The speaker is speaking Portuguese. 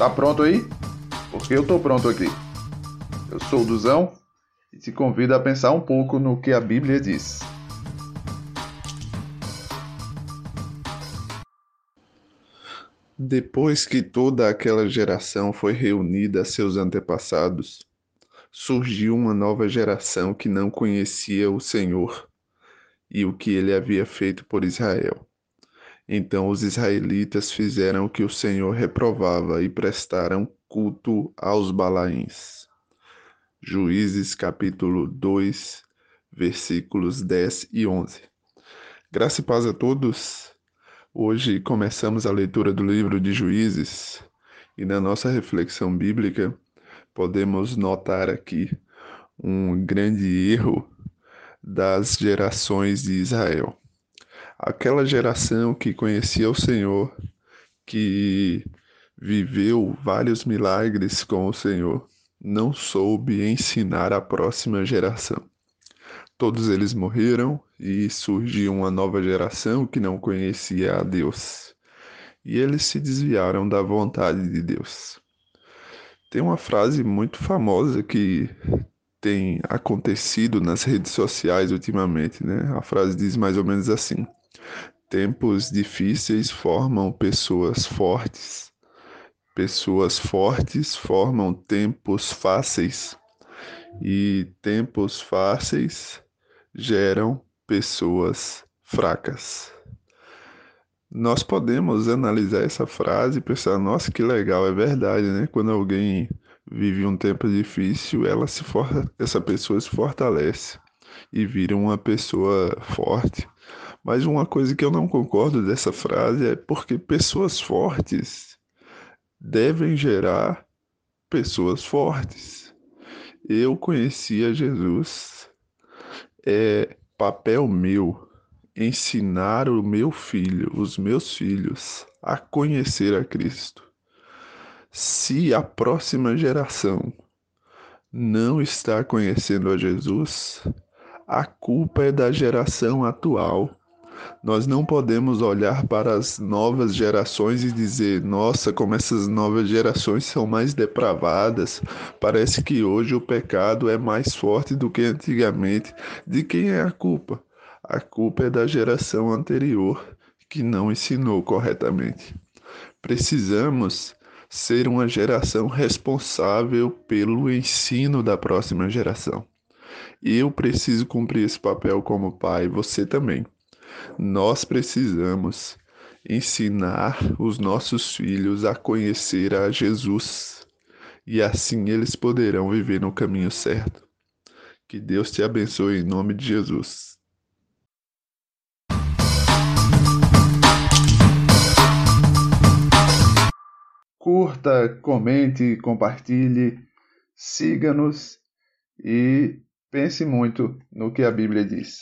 Tá pronto aí? Porque eu tô pronto aqui. Eu sou o Duzão e te convido a pensar um pouco no que a Bíblia diz. Depois que toda aquela geração foi reunida a seus antepassados, surgiu uma nova geração que não conhecia o Senhor e o que ele havia feito por Israel. Então os israelitas fizeram o que o Senhor reprovava e prestaram culto aos Balaíns. Juízes capítulo 2, versículos 10 e 11. Graça e paz a todos. Hoje começamos a leitura do livro de Juízes e na nossa reflexão bíblica podemos notar aqui um grande erro das gerações de Israel aquela geração que conhecia o Senhor, que viveu vários milagres com o Senhor, não soube ensinar a próxima geração. Todos eles morreram e surgiu uma nova geração que não conhecia a Deus. E eles se desviaram da vontade de Deus. Tem uma frase muito famosa que tem acontecido nas redes sociais ultimamente, né? A frase diz mais ou menos assim: Tempos difíceis formam pessoas fortes. Pessoas fortes formam tempos fáceis. E tempos fáceis geram pessoas fracas. Nós podemos analisar essa frase e pensar, nossa, que legal, é verdade, né? Quando alguém vive um tempo difícil, ela se for... essa pessoa se fortalece e vira uma pessoa forte. Mas uma coisa que eu não concordo dessa frase é porque pessoas fortes devem gerar pessoas fortes. Eu conhecia Jesus. É papel meu ensinar o meu filho, os meus filhos, a conhecer a Cristo. Se a próxima geração não está conhecendo a Jesus, a culpa é da geração atual nós não podemos olhar para as novas gerações e dizer: nossa, como essas novas gerações são mais depravadas. Parece que hoje o pecado é mais forte do que antigamente. De quem é a culpa? A culpa é da geração anterior que não ensinou corretamente. Precisamos ser uma geração responsável pelo ensino da próxima geração. Eu preciso cumprir esse papel como pai, você também. Nós precisamos ensinar os nossos filhos a conhecer a Jesus e assim eles poderão viver no caminho certo. Que Deus te abençoe em nome de Jesus. Curta, comente, compartilhe, siga-nos e pense muito no que a Bíblia diz.